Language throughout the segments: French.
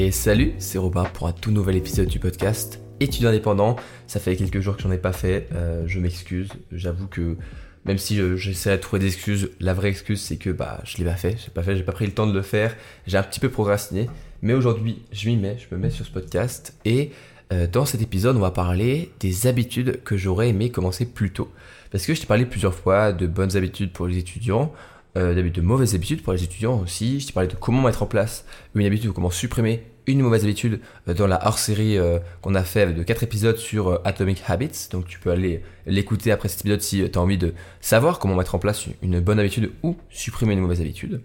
Et salut, c'est Robin pour un tout nouvel épisode du podcast Étudiant indépendant. Ça fait quelques jours que j'en ai pas fait, euh, je m'excuse. J'avoue que même si j'essaie de trouver des excuses, la vraie excuse c'est que bah je l'ai pas fait, j'ai pas fait, j'ai pas pris le temps de le faire, j'ai un petit peu procrastiné. Mais aujourd'hui, je m'y mets, je me mets sur ce podcast et euh, dans cet épisode, on va parler des habitudes que j'aurais aimé commencer plus tôt. Parce que je t'ai parlé plusieurs fois de bonnes habitudes pour les étudiants, euh, de mauvaises habitudes pour les étudiants aussi. Je t'ai parlé de comment mettre en place une habitude ou comment supprimer une mauvaise habitude euh, dans la hors-série euh, qu'on a fait de 4 épisodes sur euh, Atomic Habits. Donc tu peux aller l'écouter après cet épisode si tu as envie de savoir comment mettre en place une bonne habitude ou supprimer une mauvaise habitude.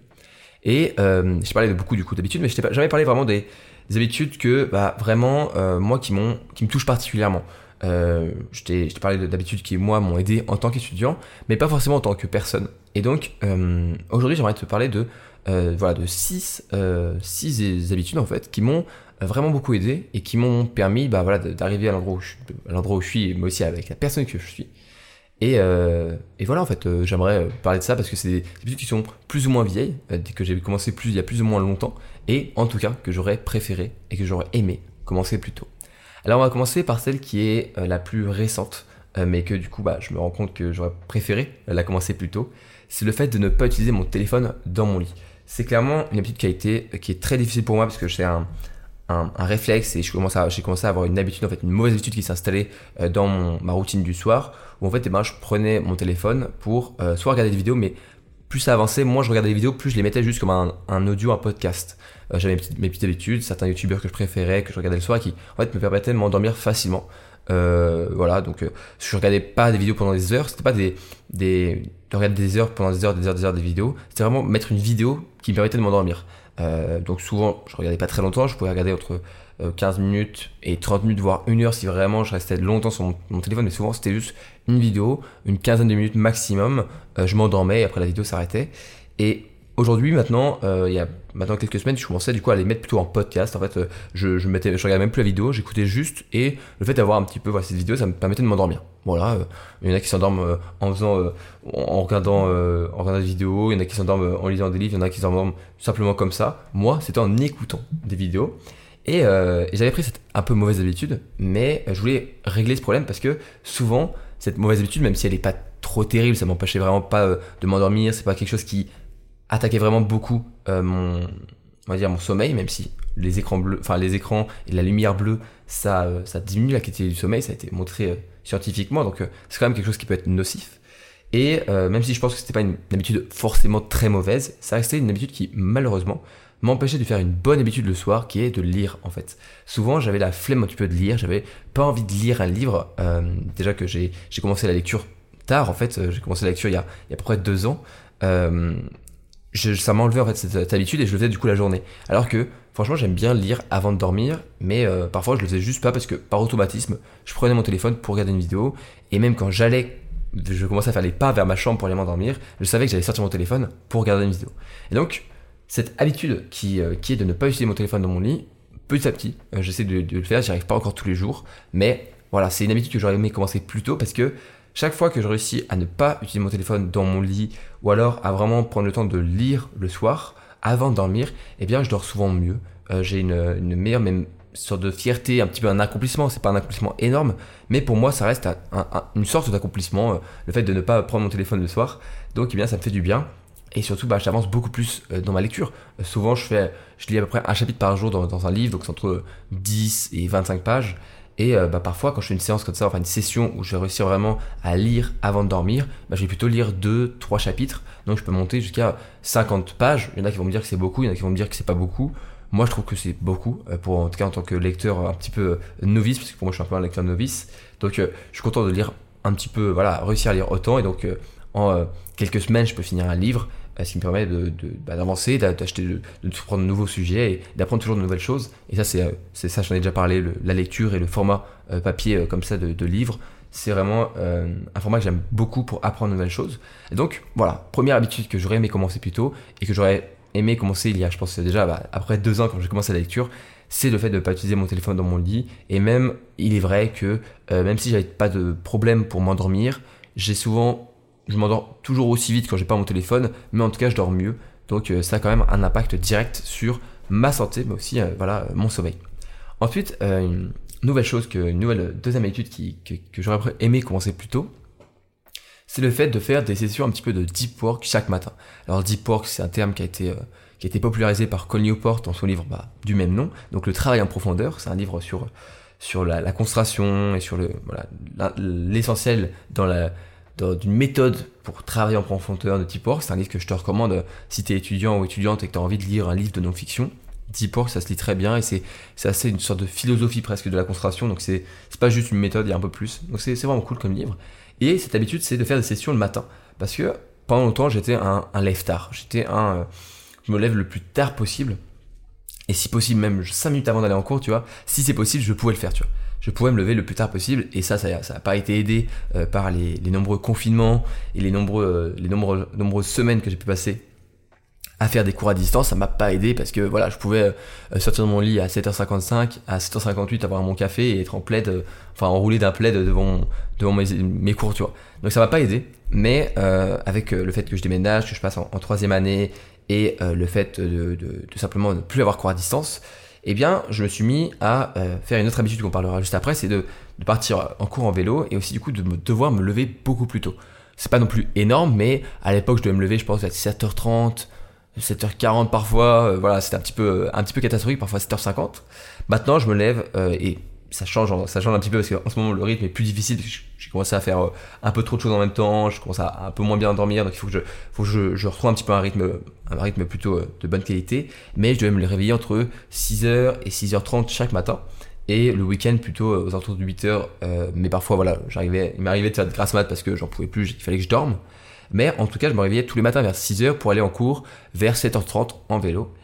Et je parlais de beaucoup du coup d'habitudes, mais je t'ai jamais parlé vraiment des, habitudes que bah, vraiment moi qui, qui me touchent particulièrement. Euh, je t'ai parlé d'habitudes qui, moi, m'ont aidé en tant qu'étudiant, mais pas forcément en tant que personne. Et donc, euh, aujourd'hui, j'aimerais te parler de, euh, voilà, de six, six habitudes, en fait, qui m'ont vraiment beaucoup aidé et qui m'ont permis bah, voilà, d'arriver à l'endroit où je suis, mais aussi avec la personne que je suis. Et, et voilà, en fait, j'aimerais parler de ça parce que c'est des habitudes qui sont plus ou moins vieilles, que j'ai commencé plus, il y a plus ou moins longtemps, et en tout cas que j'aurais préféré et que j'aurais aimé commencer plus tôt. Alors on va commencer par celle qui est euh, la plus récente, euh, mais que du coup bah, je me rends compte que j'aurais préféré la commencer plus tôt. C'est le fait de ne pas utiliser mon téléphone dans mon lit. C'est clairement une habitude qui a été, qui est très difficile pour moi parce que j'ai un, un, réflexe et j'ai commencé, à, avoir une habitude, en fait, une mauvaise habitude qui s'est installée euh, dans ma routine du soir où en fait eh ben, je prenais mon téléphone pour soit regarder des vidéos, mais plus ça avançait, moins je regardais les vidéos, plus je les mettais juste comme un, audio, un podcast. Euh, j'avais mes petites, habitudes, certains youtubeurs que je préférais, que je regardais le soir, qui en fait me permettaient de m'endormir facilement. Euh, voilà, donc euh, je regardais pas des vidéos pendant des heures, c'était pas des, des, de regarder des heures pendant des heures, des heures, des heures des vidéos, c'était vraiment mettre une vidéo qui me permettait de m'endormir. donc souvent, je regardais pas très longtemps, je pouvais regarder entre 15 minutes et 30 minutes, voire une heure si vraiment je restais longtemps sur mon, téléphone, mais souvent c'était juste une vidéo, une quinzaine de minutes maximum, je m'endormais et après la vidéo s'arrêtait. Et Aujourd'hui, maintenant, euh, il y a maintenant quelques semaines, je commençais du coup à les mettre plutôt en podcast. En fait, euh, je, je, regardais même plus la vidéo, j'écoutais juste et le fait d'avoir un petit peu cette vidéo, ça me permettait de m'endormir. Voilà, euh, il y en a qui s'endorment en faisant, en regardant, en regardant des vidéos, il y en a qui s'endorment en lisant des livres, il y en a qui s'endorment simplement comme ça. Moi, c'était en écoutant des vidéos. Et, et j'avais pris cette un peu mauvaise habitude, mais je voulais régler ce problème parce que souvent, cette mauvaise habitude, même si elle n'est pas trop terrible, ça m'empêchait vraiment pas de m'endormir, c'est pas quelque chose qui attaquait vraiment beaucoup euh, mon, on va dire mon sommeil, même si les écrans bleus, enfin les écrans et la lumière bleue, ça, euh, ça diminue la qualité du sommeil, ça a été montré euh, scientifiquement, donc c'est quand même quelque chose qui peut être nocif. Et même si je pense que c'était pas une, habitude forcément très mauvaise, ça restait une habitude qui malheureusement m'empêchait de faire une bonne habitude le soir, qui est de lire en fait. Souvent j'avais la flemme un petit peu de lire, j'avais pas envie de lire un livre. déjà que j'ai commencé la lecture tard en fait, j'ai commencé la lecture il y a, il y a près deux ans ça m'a enlevé en fait cette, habitude et je le faisais du coup la journée. Alors que franchement j'aime bien lire avant de dormir, mais euh, parfois je le faisais juste pas parce que par automatisme je prenais mon téléphone pour regarder une vidéo et même quand j'allais, je commençais à faire les pas vers ma chambre pour aller m'endormir, je savais que j'allais sortir mon téléphone pour regarder une vidéo. Et donc cette habitude qui, euh, est de ne pas utiliser mon téléphone dans mon lit, petit à petit, euh, j'essaie de, le faire, j'y arrive pas encore tous les jours, mais voilà, c'est une habitude que j'aurais aimé commencer plus tôt parce que chaque fois que je réussis à ne pas utiliser mon téléphone dans mon lit ou alors à vraiment prendre le temps de lire le soir avant de dormir, eh bien je dors souvent mieux. Euh, j'ai une, meilleure même sorte de fierté, un petit peu un accomplissement. C'est pas un accomplissement énorme, mais pour moi ça reste une sorte d'accomplissement, euh, le fait de ne pas prendre mon téléphone le soir. Donc eh bien ça me fait du bien. Et surtout, bah, j'avance beaucoup plus euh, dans ma lecture. souvent, je, fais, je lis à peu près un chapitre par jour dans, dans un livre, donc c'est entre 10 et 25 pages. Et euh, bah, parfois, quand je fais une séance comme ça, enfin une session où je vais réussir vraiment à lire avant de dormir, bah, je vais plutôt lire 2, 3 chapitres. Donc je peux monter jusqu'à 50 pages. Il y en a qui vont me dire que c'est beaucoup, il y en a qui vont me dire que c'est pas beaucoup. Moi, je trouve que c'est beaucoup, euh, pour, en tout cas en tant que lecteur un petit peu euh, novice, parce que pour moi, je suis un peu un lecteur novice. Donc je suis content de lire un petit peu, voilà, réussir à lire autant. Et donc en quelques semaines, je peux finir un livre ce qui me permet bah, d'avancer, de, d'acheter, de, de, prendre de nouveaux sujets et d'apprendre toujours de nouvelles choses. Et ça, c'est, euh, ça, j'en ai déjà parlé, la lecture et le format euh, papier euh, comme ça de, de livre. C'est vraiment un format que j'aime beaucoup pour apprendre de nouvelles choses. Donc, voilà, première habitude que j'aurais aimé commencer plus tôt et que j'aurais aimé commencer il y a, je pense déjà bah, après deux ans quand j'ai commencé la lecture, c'est le fait de ne pas utiliser mon téléphone dans mon lit. Et même, il est vrai que même si j'avais pas de problème pour m'endormir, j'ai souvent je m'endors toujours aussi vite quand j'ai pas mon téléphone, mais en tout cas je dors mieux. Donc euh, ça a quand même un impact direct sur ma santé, mais aussi voilà, mon sommeil. Ensuite, une nouvelle chose, que, une nouvelle deuxième étude qui, que, que j'aurais aimé commencer plus tôt, c'est le fait de faire des sessions un petit peu de deep work chaque matin. Alors deep work, c'est un terme qui a été qui a été popularisé par Col Newport dans son livre bah, du même nom. Donc le travail en profondeur, c'est un livre sur sur la, concentration et sur le l'essentiel dans la d'une méthode pour travailler en profondeur de Deep. C'est un livre que je te recommande si tu es étudiant ou étudiante et que tu as envie de lire un livre de non-fiction. Deep ça se lit très bien et c'est assez une sorte de philosophie presque de la concentration. Donc c'est pas juste une méthode, il y a un peu plus. Donc c'est vraiment cool comme livre. Et cette habitude, c'est de faire des sessions le matin. Parce que pendant longtemps, j'étais un, un tard. J'étais un. Euh, je me lève le plus tard possible. Et si possible, même 5 minutes avant d'aller en cours, tu vois, si c'est possible, je pouvais le faire, tu vois. Je pouvais me lever le plus tard possible, et ça, ça n'a pas été aidé euh, par les, nombreux confinements et les, nombreux, euh, les nombreux, nombreuses semaines que j'ai pu passer à faire des cours à distance, ça m'a pas aidé parce que voilà, je pouvais euh, sortir de mon lit à 7h55, à 7h58 avoir mon café et être en plaid, enfin enroulé d'un plaid devant, devant mes, cours, tu vois. Donc ça m'a pas aidé, mais avec le fait que je déménage, que je passe en troisième année et euh, le fait de, de, simplement ne plus avoir cours à distance, eh bien, je me suis mis à euh, faire une autre habitude qu'on parlera juste après, c'est de, partir en cours en vélo et aussi du coup de devoir me lever beaucoup plus tôt. C'est pas non plus énorme, mais à l'époque, je devais me lever, je pense, à 7h30, 7h40 parfois. Euh, voilà, c'était un petit peu un petit peu catastrophique, parfois 7h50. Maintenant, je me lève et ça change, ça change un petit peu parce qu'en ce moment le rythme est plus difficile. J'ai commencé à faire euh, un peu trop de choses en même temps, je commence à un peu moins bien dormir, donc il faut que je, retrouve un petit peu un rythme, un rythme plutôt euh, de bonne qualité. Mais je devais me réveiller entre 6h et 6h30 chaque matin. Et le week-end plutôt euh, aux alentours de 8h. mais parfois voilà, j'arrivais, il m'arrivait de faire de grasse mat parce que j'en pouvais plus, il fallait que je dorme. Mais en tout cas, je me réveillais tous les matins vers 6h pour aller en cours vers 7h30 en vélo.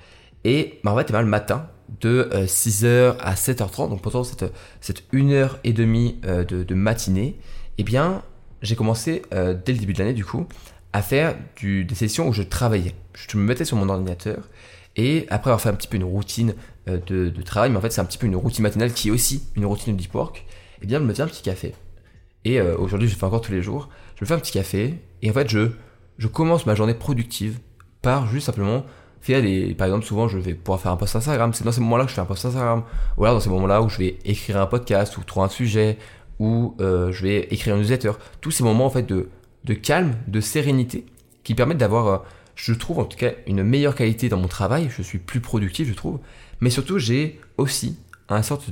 Et bah, en fait, le matin, de 6h euh, à 7h30, donc pendant cette, cette 1 heure et demie euh, de, matinée, eh bien, j'ai commencé euh, dès le début de l'année, du coup, à faire des sessions où je travaillais. Je me mettais sur mon ordinateur et après avoir fait un petit peu une routine de, travail, mais en fait, c'est un petit peu une routine matinale qui est aussi une routine de deep work, eh bien, je me fais un petit café. Et aujourd'hui, je le fais encore tous les jours. Je me fais un petit café et en fait, je, je commence ma journée productive par juste simplement faire des, par exemple, souvent je vais pouvoir faire un post Instagram. C'est dans ces moments-là que je fais un post Instagram. Ou alors dans ces moments-là où je vais écrire un podcast ou trouver un sujet ou euh, je vais écrire un newsletter. Tous ces moments en fait de, de calme, de sérénité qui permettent d'avoir, euh, je trouve en tout cas, une meilleure qualité dans mon travail. Je suis plus productif, je trouve. Mais surtout, j'ai aussi un, sorte,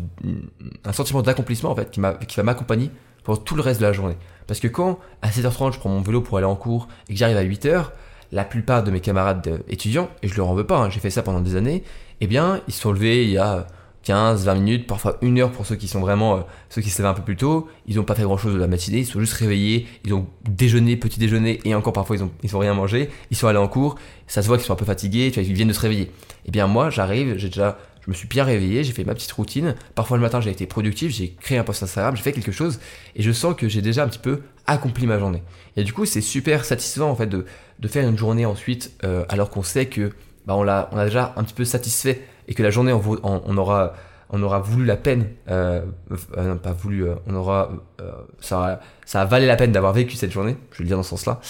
un sentiment d'accomplissement en fait qui, qui va m'accompagner pour tout le reste de la journée. Parce que quand à 7h30 je prends mon vélo pour aller en cours et que j'arrive à 8h, la plupart de mes camarades étudiants, et je leur en veux pas, hein, j'ai fait ça pendant des années, eh bien, ils se sont levés il y a 15, 20 minutes, parfois une heure pour ceux qui sont vraiment, euh, ceux qui se lèvent un peu plus tôt, ils n'ont pas fait grand chose de la matinée, ils sont juste réveillés, ils ont déjeuné, petit déjeuner, et encore parfois ils ont, ils ont rien mangé, ils sont allés en cours, ça se voit qu'ils sont un peu fatigués, tu vois, ils viennent de se réveiller. Eh bien, moi, j'arrive, j'ai déjà, je me suis bien réveillé, j'ai fait ma petite routine, parfois le matin j'ai été productif, j'ai créé un post Instagram, j'ai fait quelque chose, et je sens que j'ai déjà un petit peu accompli ma journée. Et du coup, c'est super satisfaisant en fait de, de faire une journée ensuite, euh, alors qu'on sait que bah, on, l'a, on a déjà un petit peu satisfait et que la journée on, on, aura on aura voulu la peine, euh, euh pas voulu, euh, on aura, ça, ça a valé la peine d'avoir vécu cette journée, je vais le dire dans ce sens-là,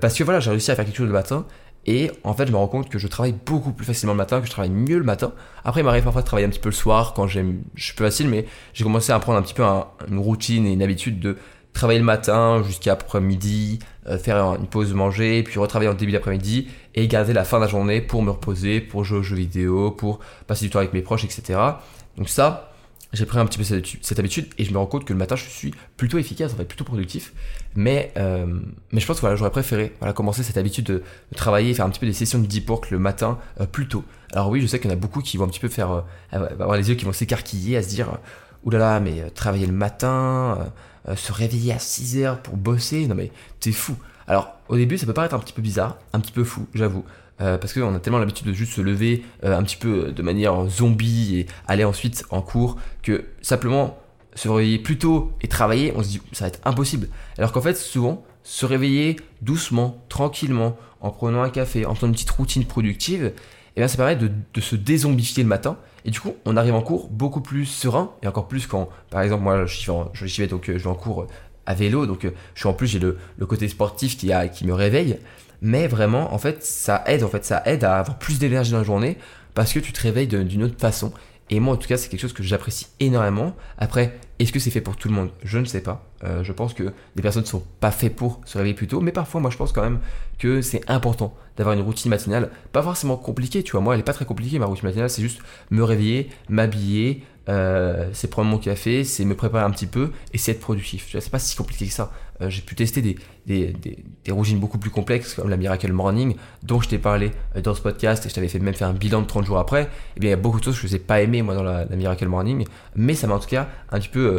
parce que voilà, j'ai réussi à faire quelque chose le matin, et en fait, je me rends compte que je travaille beaucoup plus facilement le matin, que je travaille mieux le matin. Après, il m'arrive parfois de travailler un petit peu le soir quand j'aime, je suis plus facile, mais j'ai commencé à prendre un petit peu une routine et une habitude de travailler le matin jusqu'à après midi, euh, faire une pause manger, puis retravailler en début d'après-midi et garder la fin de la journée pour me reposer, pour jouer aux jeux vidéo, pour passer du temps avec mes proches, etc. Donc ça, j'ai pris un petit peu cette, habitude et je me rends compte que le matin je suis plutôt efficace, en fait, plutôt productif. Mais, euh, mais je pense que voilà, j'aurais préféré voilà, commencer cette habitude de, travailler, faire un petit peu des sessions de deep work le matin euh, plus tôt. Alors oui, je sais qu'il y en a beaucoup qui vont un petit peu faire, avoir les yeux qui vont s'écarquiller, à se dire, oulala, mais travailler le matin euh, se réveiller à 6 heures pour bosser, non mais t'es fou. Alors au début ça peut paraître un petit peu bizarre, un petit peu fou, j'avoue. Euh, parce qu'on a tellement l'habitude de juste se lever euh, un petit peu de manière zombie et aller ensuite en cours que simplement se réveiller plus tôt et travailler, on se dit ça va être impossible. Alors qu'en fait souvent se réveiller doucement, tranquillement, en prenant un café, en faisant une petite routine productive, et eh bien ça permet de, de se dézombifier le matin et du coup, on arrive en cours beaucoup plus serein, et encore plus quand, par exemple, moi, je, je, vais donc euh, je vais en cours à vélo, donc euh, je suis en plus j'ai le, le, côté sportif qui, a, qui me réveille, mais vraiment, en fait, ça aide, en fait, ça aide à avoir plus d'énergie dans la journée, parce que tu te réveilles d'une autre façon. Et moi, en tout cas, c'est quelque chose que j'apprécie énormément. Après, est-ce que c'est fait pour tout le monde? Je ne sais pas. Euh, je pense que des personnes ne sont pas faites pour se réveiller plus tôt, mais parfois, moi, je pense quand même que c'est important d'avoir une routine matinale. Pas forcément compliquée, tu vois. Moi, elle n'est pas très compliquée, ma routine matinale. C'est juste me réveiller, m'habiller, euh, c'est prendre mon café, c'est me préparer un petit peu et c'est être productif. C'est pas si compliqué que ça. Euh, j'ai pu tester des, des, des, routines beaucoup plus complexes comme la Miracle Morning dont je t'ai parlé dans ce podcast et je t'avais fait même faire un bilan de 30 jours après. Et eh bien, il y a beaucoup de choses que je n'ai pas aimé moi dans la, Miracle Morning, mais ça m'a en tout cas un petit peu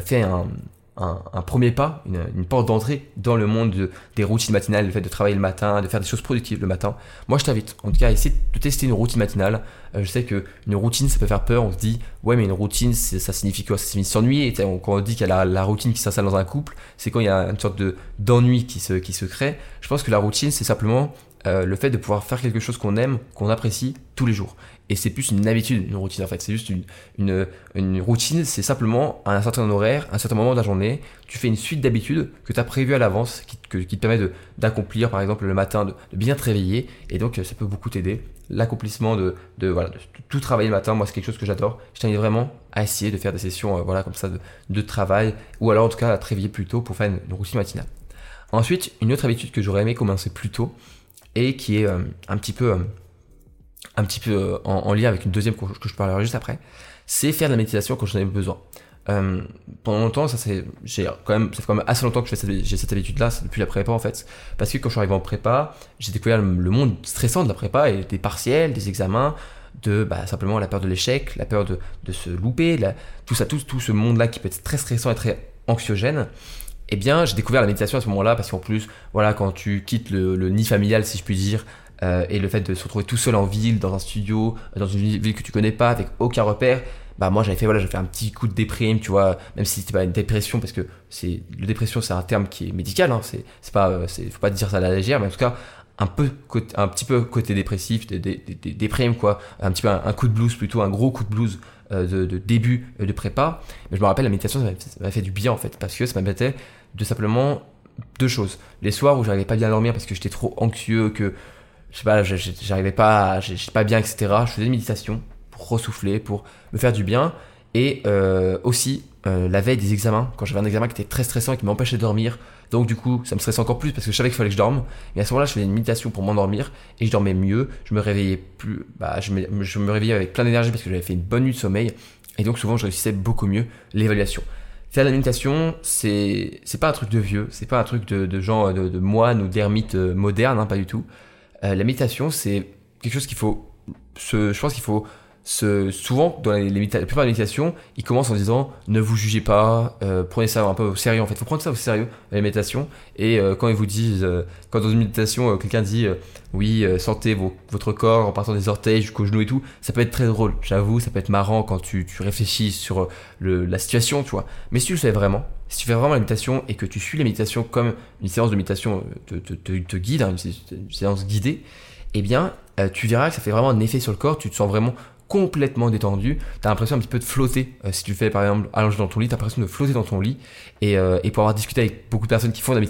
fait un, premier pas, une, porte d'entrée dans le monde des routines matinales, le fait de travailler le matin, de faire des choses productives le matin. Moi, je t'invite, en tout cas, à essayer de tester une routine matinale. Euh, je sais que une routine, ça peut faire peur. On se dit, ouais, mais une routine, ça signifie quoi? Ça signifie s'ennuyer? Quand on dit qu'il y a la, routine qui s'installe dans un couple, c'est quand il y a une sorte de d'ennui qui se, qui se crée. Je pense que la routine, c'est simplement euh, le fait de pouvoir faire quelque chose qu'on aime, qu'on apprécie tous les jours. Et c'est plus une habitude, une routine en fait. C'est juste une, une, routine, c'est simplement à un certain horaire, à un certain moment de la journée, tu fais une suite d'habitudes que tu as prévues à l'avance, qui, qui, te permet d'accomplir par exemple le matin, de, bien te réveiller. Et donc ça peut beaucoup t'aider. L'accomplissement de, de, voilà, tout travailler le matin, moi c'est quelque chose que j'adore. Je t'invite vraiment à essayer de faire des sessions euh, voilà, comme ça de, de, travail, ou alors en tout cas à te réveiller plus tôt pour faire une, routine matinale. Ensuite, une autre habitude que j'aurais aimé commencer plus tôt, et qui est euh, un petit peu, euh, un petit peu euh, en, lien avec une deuxième que je parlerai juste après, c'est faire de la méditation quand j'en ai besoin. pendant longtemps, ça c'est, j'ai quand même, ça fait quand même assez longtemps que j'ai cette, cette habitude-là, c'est depuis la prépa en fait, parce que quand je suis arrivé en prépa, j'ai découvert le, monde stressant de la prépa et des partiels, des examens, de bah, simplement la peur de l'échec, la peur de, de se louper, tout ça, tout, tout ce monde-là qui peut être très stressant et très anxiogène eh bien, j'ai découvert la méditation à ce moment-là parce qu'en plus, voilà, quand tu quittes le, nid familial, si je puis dire, euh, et le fait de se retrouver tout seul en ville, dans un studio, dans une ville que tu connais pas, avec aucun repère, bah moi j'avais fait voilà, j'ai fait un petit coup de déprime, tu vois, même si c'était pas une dépression parce que c'est le dépression c'est un terme qui est médical, hein, c'est c'est pas euh, c'est faut pas dire ça à la légère, mais en tout cas un peu un petit peu côté dépressif, des, des, des, déprimes quoi, un petit peu un, coup de blues plutôt, un gros coup de blues euh, de, de, début de prépa. Mais je me rappelle la méditation ça m'a fait du bien en fait parce que ça m'a de simplement deux choses. Les soirs où j'arrivais pas bien à dormir parce que j'étais trop anxieux, que je sais pas, j'arrivais pas, j'étais pas bien, etc. Je faisais des méditations pour ressouffler, pour me faire du bien. Et euh, aussi euh, la veille des examens, quand j'avais un examen qui était très stressant et qui m'empêchait de dormir. Donc du coup, ça me stressait encore plus parce que je savais qu'il fallait que je dorme. Et à ce moment-là, je faisais une méditation pour m'endormir et je dormais mieux. Je me réveillais plus, bah, je me, je me réveillais avec plein d'énergie parce que j'avais fait une bonne nuit de sommeil. Et donc souvent, je réussissais beaucoup mieux l'évaluation. Faire la méditation, c'est c'est pas un truc de vieux, c'est pas un truc de, de gens de, de ou d'ermites euh, modernes, hein, pas du tout. Euh, la méditation, c'est quelque chose qu'il faut, je pense qu'il faut souvent, dans les, les, la plupart des méditations, ils commencent en disant ne vous jugez pas, euh, prenez ça un peu au sérieux. En fait, faut prendre ça au sérieux, la méditation. Et euh, quand ils vous disent, euh, quand dans une méditation, quelqu'un dit oui, sentez votre corps en partant des orteils jusqu'aux genoux et tout, ça peut être très drôle. J'avoue, ça peut être marrant quand tu, tu réfléchis sur le, la situation, tu vois. Mais si tu le fais vraiment, si tu fais vraiment la méditation et que tu suis la méditation comme une séance de méditation te, te, guide, hein, une, séance guidée, eh bien, tu verras que ça fait vraiment un effet sur le corps, tu te sens vraiment complètement détendu. Tu as l'impression un petit peu de flotter. Euh, si tu fais par exemple allongé dans ton lit, tu as l'impression de flotter dans ton lit. Et, euh, et, pour avoir discuté avec beaucoup de personnes qui font de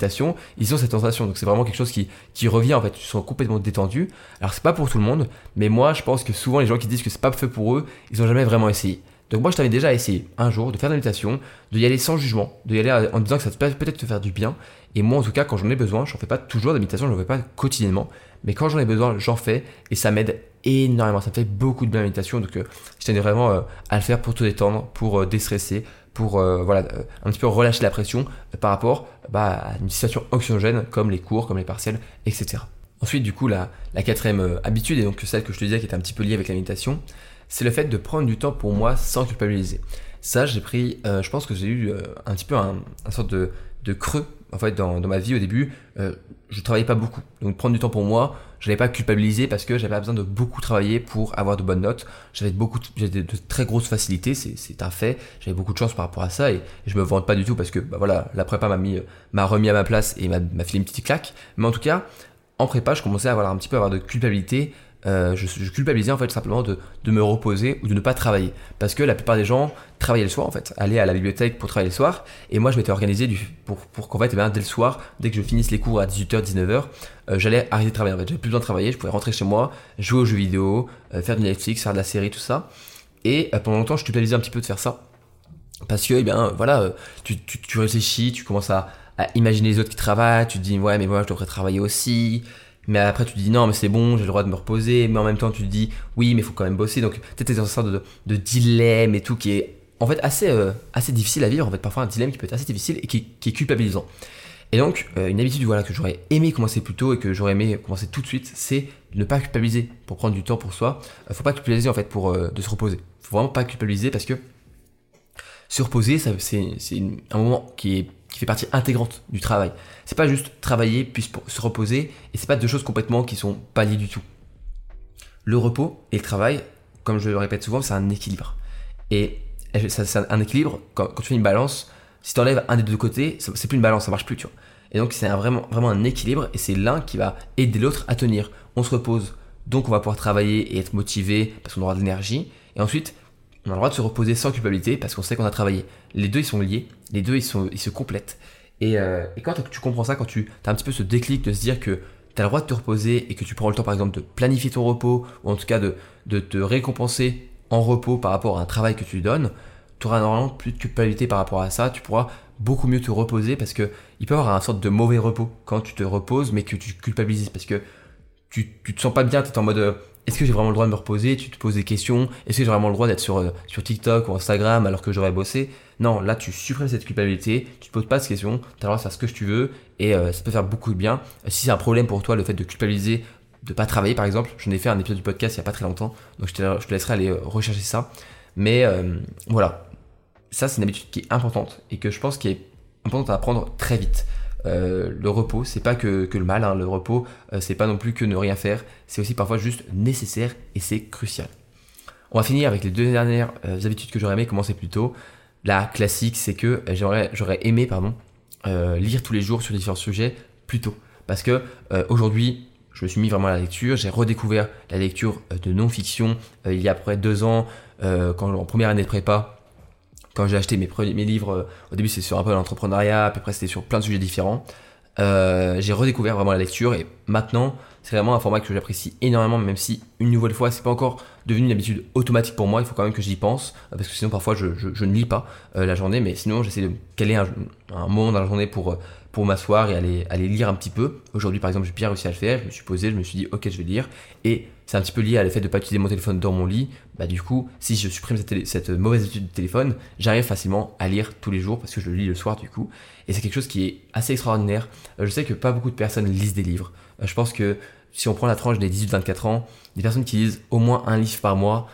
ils ont cette sensation. Donc c'est vraiment quelque chose qui, qui revient en fait. Tu sens complètement détendu. Alors c'est pas pour tout le monde, mais moi je pense que souvent les gens qui disent que c'est pas fait pour eux, ils ont jamais vraiment essayé. Donc moi je t'avais déjà essayé un jour de faire de la de y aller sans jugement, de y aller en disant que ça peut peut-être te faire du bien. Et moi en tout cas quand j'en ai besoin, je n'en fais pas toujours de la méditation, je n'en fais pas quotidiennement, mais quand j'en ai besoin, j'en fais et ça m'aide énormément. Ça me fait beaucoup de bien la méditation. Donc, euh, je tenais vraiment euh, à le faire pour te détendre, pour euh, déstresser, pour voilà, un petit peu relâcher la pression par rapport bah, à une situation anxiogène comme les cours, comme les partiels, etc. Ensuite, du coup, la, quatrième habitude, et donc celle que je te disais qui est un petit peu liée avec la méditation, c'est le fait de prendre du temps pour moi sans culpabiliser. Ça, j'ai pris, je pense que j'ai eu un petit peu un, un sorte de, creux en fait dans, dans, ma vie au début euh, je travaillais pas beaucoup donc prendre du temps pour moi je n'avais pas culpabiliser parce que j'avais besoin de beaucoup travailler pour avoir de bonnes notes. J'avais beaucoup j'avais de, très grosses facilités c'est un fait. J'avais beaucoup de chance par rapport à ça et, je me vante pas du tout parce que bah voilà la prépa m'a mis m'a remis à ma place et m'a filé une petite claque. Mais en tout cas en prépa je commençais à avoir un petit peu à avoir de culpabilité euh, je, culpabilisais en fait simplement de, me reposer ou de ne pas travailler. Parce que la plupart des gens travaillaient le soir en fait, allaient à la bibliothèque pour travailler le soir. Et moi je m'étais organisé pour, pour qu'en fait, eh dès le soir, dès que je finisse les cours à 18h, 19h, euh, j'allais arrêter de travailler en fait. J'avais plus besoin de travailler, je pouvais rentrer chez moi, jouer aux jeux vidéo, euh, faire du Netflix, faire de la série, tout ça. Et pendant longtemps, je culpabilisais un petit peu de faire ça. Parce que, eh bien, voilà, tu, tu, réfléchis, tu commences à imaginer les autres qui travaillent, tu te dis, ouais, mais moi je devrais travailler aussi mais après tu te dis non mais c'est bon j'ai le droit de me reposer. Mais en même temps tu te dis oui mais il faut quand même bosser. Donc es dans une sorte de, dilemme et tout qui est en fait assez, euh, assez difficile à vivre. En fait parfois un dilemme qui peut être assez difficile et qui, est culpabilisant. Et donc euh, une habitude voilà que j'aurais aimé commencer plus tôt et que j'aurais aimé commencer tout de suite c'est ne pas culpabiliser pour prendre du temps pour soi. Euh, faut pas culpabiliser en fait pour de se reposer. Faut vraiment pas culpabiliser parce que se reposer c'est un moment qui est qui fait partie intégrante du travail. C'est pas juste travailler puis se reposer, et c'est pas deux choses complètement qui sont pas liées du tout. Le repos et le travail, comme je le répète souvent, c'est un équilibre. Et c'est un équilibre, quand, tu fais une balance, si tu enlèves un des deux côtés, c'est plus une balance, ça marche plus, tu vois. Et donc c'est vraiment, vraiment un équilibre, et c'est l'un qui va aider l'autre à tenir. On se repose, donc on va pouvoir travailler et être motivé parce qu'on aura de l'énergie. Et ensuite, on a le droit de se reposer sans culpabilité parce qu'on sait qu'on a travaillé. Les deux, ils sont liés, les deux, ils, sont, ils se complètent. Et, euh, quand tu comprends ça, quand tu as un petit peu ce déclic de se dire que tu as le droit de te reposer et que tu prends le temps, par exemple, de planifier ton repos, ou en tout cas de, te récompenser en repos par rapport à un travail que tu donnes, tu auras normalement plus de culpabilité par rapport à ça, tu pourras beaucoup mieux te reposer parce que il peut y avoir un sorte de mauvais repos quand tu te reposes mais que tu culpabilises parce que tu, tu te sens pas bien, tu es en mode euh, est-ce que j'ai vraiment le droit de me reposer? Tu te poses des questions. Est-ce que j'ai vraiment le droit d'être sur, euh, sur TikTok ou Instagram alors que j'aurais bossé? Non, là tu supprimes cette culpabilité, tu te poses pas de questions, tu as le droit de faire ce que tu veux et euh, ça peut faire beaucoup de bien. Si c'est un problème pour toi le fait de culpabiliser, de pas travailler par exemple, j'en ai fait un épisode du podcast il y a pas très longtemps, donc je te, laisserai aller euh, rechercher ça. Mais voilà, ça c'est une habitude qui est importante et que je pense qu'il est important à apprendre très vite. Euh, le repos, c'est pas que, le mal, hein. le repos, euh, c'est pas non plus que ne rien faire, c'est aussi parfois juste nécessaire et c'est crucial. On va finir avec les deux dernières euh, habitudes que j'aurais aimé commencer plus tôt. La classique, c'est que j'aurais, aimé pardon, lire tous les jours sur différents sujets plus tôt. Parce que aujourd'hui, je me suis mis vraiment à la lecture, j'ai redécouvert la lecture de non-fiction il y a à peu près deux ans, quand en première année de prépa, quand j'ai acheté mes, premiers, livres, euh, au début c'était sur un peu l'entrepreneuriat, à peu près c'était sur plein de sujets différents. Euh, j'ai redécouvert vraiment la lecture et maintenant c'est vraiment un format que j'apprécie énormément, même si une nouvelle fois c'est pas encore devenu une habitude automatique pour moi, il faut quand même que j'y pense, euh, parce que sinon parfois je, ne lis pas la journée, mais sinon j'essaie de caler un, moment dans la journée pour pour m'asseoir et aller, aller lire un petit peu. Aujourd'hui, par exemple, j'ai bien réussi à le faire. Je me suis posé, je me suis dit, ok, je vais lire. Et c'est un petit peu lié à l'effet de ne pas utiliser mon téléphone dans mon lit. Bah, du coup, si je supprime cette, cette mauvaise habitude de téléphone, j'arrive facilement à lire tous les jours parce que je le lis le soir, du coup. Et c'est quelque chose qui est assez extraordinaire. Euh, je sais que pas beaucoup de personnes lisent des livres. Euh, je pense que si on prend la tranche des 18-24 ans, des personnes qui lisent au moins un livre par mois,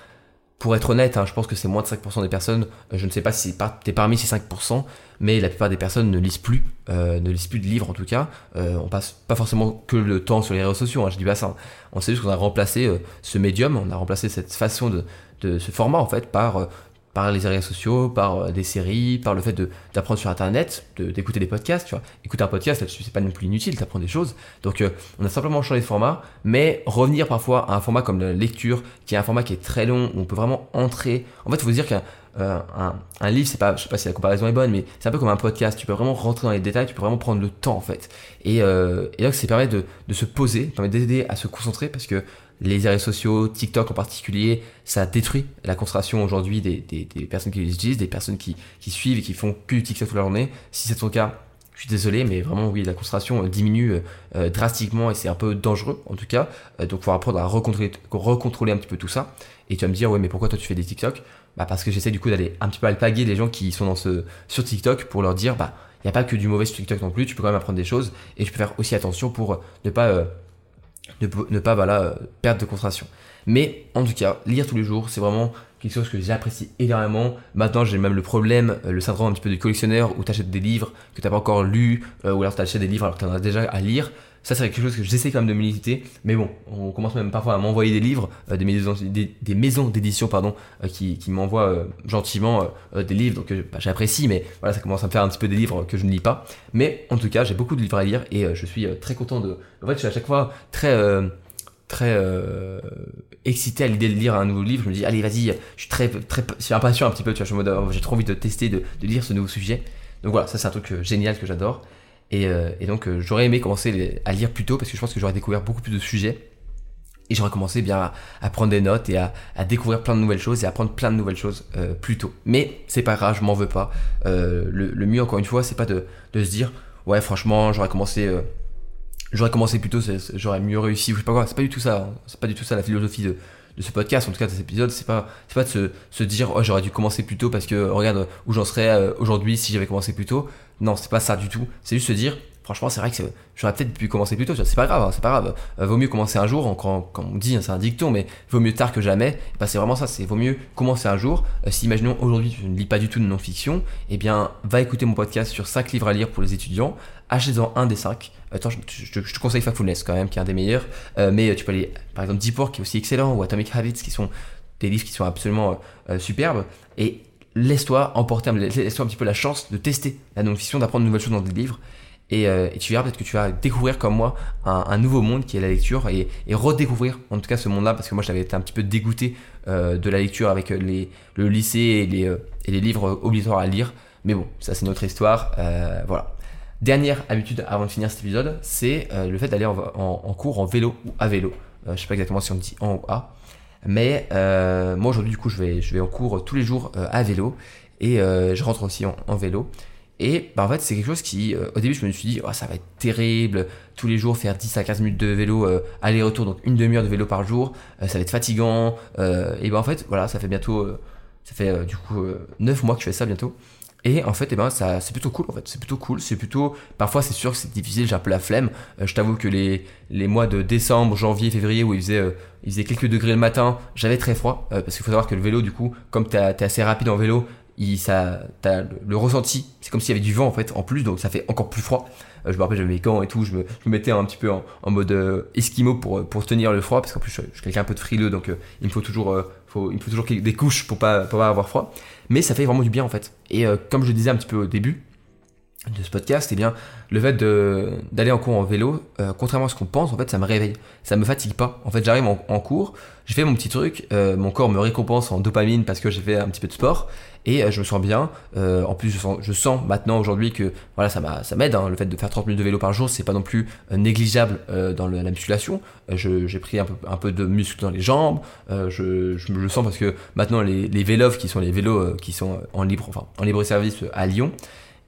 pour être honnête, hein, je pense que c'est moins de 5% des personnes. Euh, je ne sais pas si tu es parmi ces 5%, mais la plupart des personnes ne lisent plus, euh, ne lisent plus de livres en tout cas. Euh, on passe pas forcément que le temps sur les réseaux sociaux, hein, je dis pas ça. On sait juste qu'on a remplacé ce médium, on a remplacé cette façon de, de ce format en fait par par les réseaux sociaux, par euh, des séries, par le fait d'apprendre sur internet, d'écouter des podcasts, tu vois. Écouter un podcast là-dessus, c'est pas non plus inutile, t'apprends des choses. Donc euh, on a simplement changé de format, mais revenir parfois à un format comme la lecture, qui est un format qui est très long, où on peut vraiment entrer. En fait, il faut se dire qu'un euh, un, livre, c'est pas, je sais pas si la comparaison est bonne, mais c'est un peu comme un podcast. Tu peux vraiment rentrer dans les détails, tu peux vraiment prendre le temps en fait. Et, et donc, ça permet de, de se poser, permet d'aider à se concentrer parce que les réseaux sociaux, TikTok en particulier, ça détruit la concentration aujourd'hui des, personnes qui utilisent, des personnes qui, suivent et qui font que du TikTok toute la journée. Si c'est ton cas, je suis désolé, mais vraiment, oui, la concentration euh, diminue euh, euh, drastiquement et c'est un peu dangereux en tout cas. donc, il faut apprendre à recontrôler, un petit peu tout ça. Et tu vas me dire, ouais, mais pourquoi toi tu fais des TikTok? Bah, parce que j'essaie du coup d'aller un petit peu alpaguer les gens qui sont dans ce, sur TikTok pour leur dire, bah, il n'y a pas que du mauvais sur TikTok non plus, tu peux quand même apprendre des choses et tu peux faire aussi attention pour ne pas ne, pas voilà, perdre de concentration. Mais en tout cas, lire tous les jours, c'est vraiment quelque chose que j'apprécie énormément. Maintenant, j'ai même le problème, euh, le syndrome un petit peu du collectionneur où tu achètes des livres que tu n'as pas encore lus, euh, ou alors tu achètes des livres alors que tu en as déjà à lire. Ça, c'est quelque chose que j'essaie quand même de militer. Mais bon, on commence même parfois à m'envoyer des livres, euh, des maisons, d'édition, pardon, euh, qui, qui m'envoient euh, gentiment des livres. Donc bah, j'apprécie, mais voilà, ça commence à me faire un petit peu des livres que je ne lis pas. Mais en tout cas, j'ai beaucoup de livres à lire et je suis très content de. En fait, je suis à chaque fois très très excité à l'idée de lire un nouveau livre. Je me dis, allez, vas-y, je suis très, très, impatient un petit peu, tu vois, oh, j'ai trop envie de tester, de, de, lire ce nouveau sujet. Donc voilà, ça c'est un truc génial que j'adore. Et, euh, et, donc j'aurais aimé commencer à lire plus tôt parce que je pense que j'aurais découvert beaucoup plus de sujets. Et j'aurais commencé bien à, prendre des notes et à, découvrir plein de nouvelles choses et à apprendre plein de nouvelles choses plus tôt. Mais c'est pas grave, je m'en veux pas. Le, mieux encore une fois, c'est pas de, se dire, ouais, franchement, j'aurais commencé j'aurais commencé plus tôt, j'aurais mieux réussi ou je sais pas quoi. C'est pas du tout ça. Hein. C'est pas du tout ça la philosophie de, ce podcast, en tout cas de cet épisode. C'est pas, pas de se, se dire, oh, j'aurais dû commencer plus tôt parce que regarde où j'en serais euh, aujourd'hui si j'avais commencé plus tôt. Non, c'est pas ça du tout. C'est juste se dire, franchement, c'est vrai que j'aurais peut-être pu commencer plus tôt. C'est pas grave, hein, c'est pas grave. Euh, vaut mieux commencer un jour, quand, on dit, hein, c'est un dicton, mais vaut mieux tard que jamais. Bah, c'est vraiment ça. C'est vaut mieux commencer un jour. Euh, si imaginons aujourd'hui tu ne lis pas du tout de non-fiction, eh bien, va écouter mon podcast sur 5 livres à lire pour les étudiants. Achetez-en un des 5. Attends, je, te conseille Factfulness quand même, qui est un des meilleurs. Euh, mais tu peux aller, par exemple, Deep qui est aussi excellent, ou Atomic Habits, qui sont des livres qui sont absolument superbes. Et laisse-toi emporter, laisse-toi un petit peu la chance de tester la non-fiction, d'apprendre de nouvelles choses dans des livres. Euh, et, tu verras peut-être que tu vas découvrir comme moi un, nouveau monde qui est la lecture et, redécouvrir en tout cas ce monde-là parce que moi j'avais été un petit peu dégoûté euh, de la lecture avec les, le lycée et les, euh, et les, livres obligatoires à lire. Mais bon, ça c'est notre histoire. voilà. Dernière habitude avant de finir cet épisode, c'est le fait d'aller en, en, cours en vélo ou à vélo. je sais pas exactement si on dit en ou à. Mais moi aujourd'hui du coup je vais, en cours tous les jours à vélo et je rentre aussi en vélo. Et bah en fait, c'est quelque chose qui, euh, au début, je me suis dit, oh, ça va être terrible, tous les jours faire 10 à 15 minutes de vélo euh, aller-retour, donc une demi-heure de vélo par jour, euh, ça va être fatigant. et ben en fait, voilà, ça fait bientôt, ça fait du coup 9 mois que je fais ça bientôt. Et en fait, et ben, c'est plutôt cool, en fait, c'est plutôt cool, c'est plutôt, parfois c'est sûr que c'est difficile, j'ai un peu la flemme. je t'avoue que les, mois de décembre, janvier, février, où il faisait, il faisait quelques degrés le matin, j'avais très froid, parce qu'il faut savoir que le vélo, du coup, comme t'es assez rapide en vélo, il, ça, t'as le, ressenti, c'est comme s'il y avait du vent en fait en plus, donc ça fait encore plus froid. Euh, je me rappelle, j'avais mes gants et tout, je me, je me mettais un petit peu en, mode euh, esquimau pour, tenir le froid, parce qu'en plus je, suis quelqu'un un peu de frileux, donc euh, il me faut toujours, il faut toujours des couches pour pas, pas avoir froid. Mais ça fait vraiment du bien en fait. Et comme je disais un petit peu au début, de ce podcast, eh bien, le fait d'aller en cours en vélo, euh, contrairement à ce qu'on pense, en fait, ça me réveille. Ça me fatigue pas. En fait, j'arrive en, cours, je fais mon petit truc, euh, mon corps me récompense en dopamine parce que j'ai fait un petit peu de sport et euh, je me sens bien. en plus, je sens, je sens maintenant aujourd'hui que voilà, ça ça m'aide. Hein, le fait de faire 30 minutes de vélo par jour, c'est pas non plus négligeable dans la musculation. j'ai pris un peu, un peu de muscle dans les jambes. je, je le sens parce que maintenant les, les vélos qui sont les vélos qui sont en libre, enfin en libre service à Lyon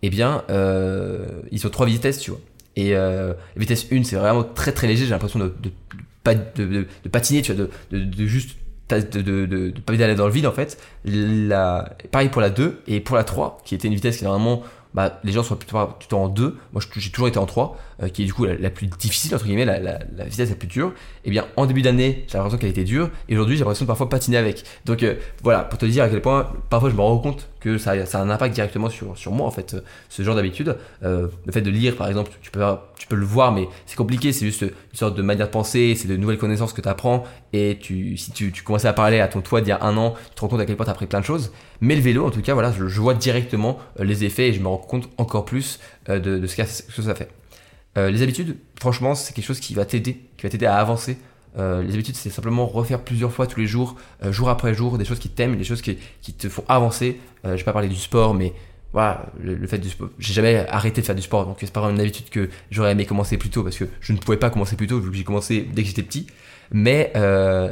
eh bien, euh, ils ont trois vitesses, tu vois. Et euh, vitesse 1, c'est vraiment très très léger, j'ai l'impression de, de, de, de, patiner, tu vois, de, de, juste de, de, de, pas d'aller dans le vide en fait. La, pareil pour la 2 et pour la 3, qui était une vitesse qui normalement bah, les gens sont plutôt en 2, moi j'ai toujours été en 3, euh, qui est du coup la, plus difficile, entre guillemets, la, la, la, vitesse la plus dure. Eh bien en début d'année, j'ai l'impression qu'elle était dure, et aujourd'hui j'ai l'impression de parfois patiner avec. Donc euh, voilà, pour te dire à quel point parfois je me rends compte que ça, ça a un impact directement sur, sur moi en fait, euh, ce genre d'habitude. le fait de lire par exemple, tu peux, tu peux le voir, mais c'est compliqué, c'est juste une sorte de manière de penser, c'est de nouvelles connaissances que tu apprends, et tu, si tu, tu commençais à parler à ton toi d'il y a un an, tu te rends compte à quel point tu as appris plein de choses. Mais le vélo, en tout cas, voilà, je, je vois directement les effets et je me rends compte encore plus euh, de, ce, que ça fait. Euh, les habitudes, franchement, c'est quelque chose qui va t'aider, qui va t'aider à avancer. Euh, les habitudes, c'est simplement refaire plusieurs fois tous les jours, jour après jour, des choses qui t'aiment, des choses qui, te font avancer. je vais pas parler du sport, mais voilà, le, fait du sport. J'ai jamais arrêté de faire du sport, donc c'est pas vraiment une habitude que j'aurais aimé commencer plus tôt parce que je ne pouvais pas commencer plus tôt vu que j'ai commencé dès que j'étais petit. Mais,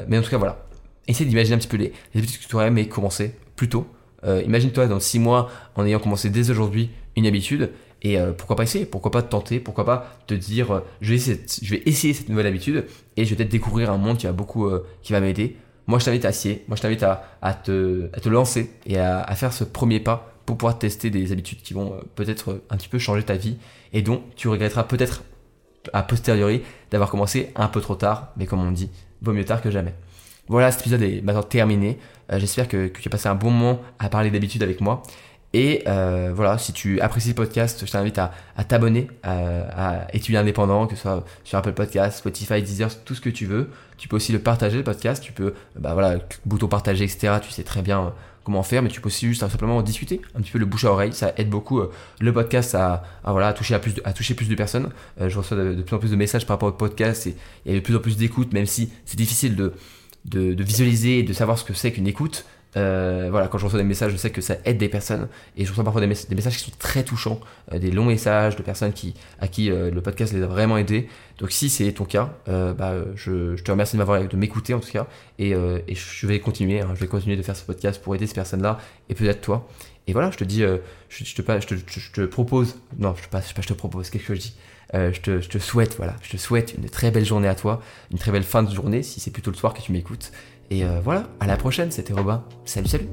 mais en tout cas, voilà. Essaye d'imaginer un petit peu les, les habitudes que tu aurais aimé commencer plus tôt. Imagine-toi dans 6 mois en ayant commencé dès aujourd'hui une habitude. Et euh, pourquoi pas essayer? Pourquoi pas te tenter? Pourquoi pas te dire euh, je, vais essayer, cette nouvelle habitude et je vais peut-être découvrir un monde qui va beaucoup euh, qui va m'aider. Moi je t'invite à essayer, moi je t'invite à, te, à te lancer et à, faire ce premier pas pour pouvoir tester des habitudes qui vont peut-être un petit peu changer ta vie et dont tu regretteras peut-être a posteriori d'avoir commencé un peu trop tard, mais comme on dit, vaut mieux tard que jamais. Voilà, cet épisode est maintenant terminé. J'espère que, que tu as passé un bon moment à parler d'habitudes avec moi. Et euh, voilà, si tu apprécies le podcast, je t'invite à, t'abonner à, à Étudier Indépendant, que ce soit sur Apple Podcast, Spotify, Deezer, tout ce que tu veux. Tu peux aussi le partager, le podcast. Tu peux, bah voilà, bouton partager, etc. Tu sais très bien comment faire, mais tu peux aussi juste simplement discuter, un petit peu le bouche à oreille, ça aide beaucoup le podcast à, voilà, à, toucher, à, plus de, à toucher plus de personnes. je reçois de, plus en plus de messages par rapport au podcast et il y a de plus en plus d'écoute, même si c'est difficile de, de, visualiser et de savoir ce que c'est qu'une écoute. Euh, voilà, quand je reçois des messages, je sais que ça aide des personnes et je reçois parfois des, messages qui sont très touchants, euh, des longs messages de personnes qui, à qui euh, le podcast les a vraiment aidés. Donc si c'est ton cas, bah, je, te remercie de m'avoir de m'écouter en tout cas et, je vais continuer, hein, je vais continuer de faire ce podcast pour aider ces personnes-là et peut-être toi. Et voilà, je te dis, je, je, te, je, te, je, te, propose, non, je, pas, je te propose, qu'est-ce que je dis? Je, te, je te souhaite, voilà, je te souhaite une très belle journée à toi, une très belle fin de journée si c'est plutôt le soir que tu m'écoutes. Et euh, voilà, à la prochaine, c'était Robin. Salut, salut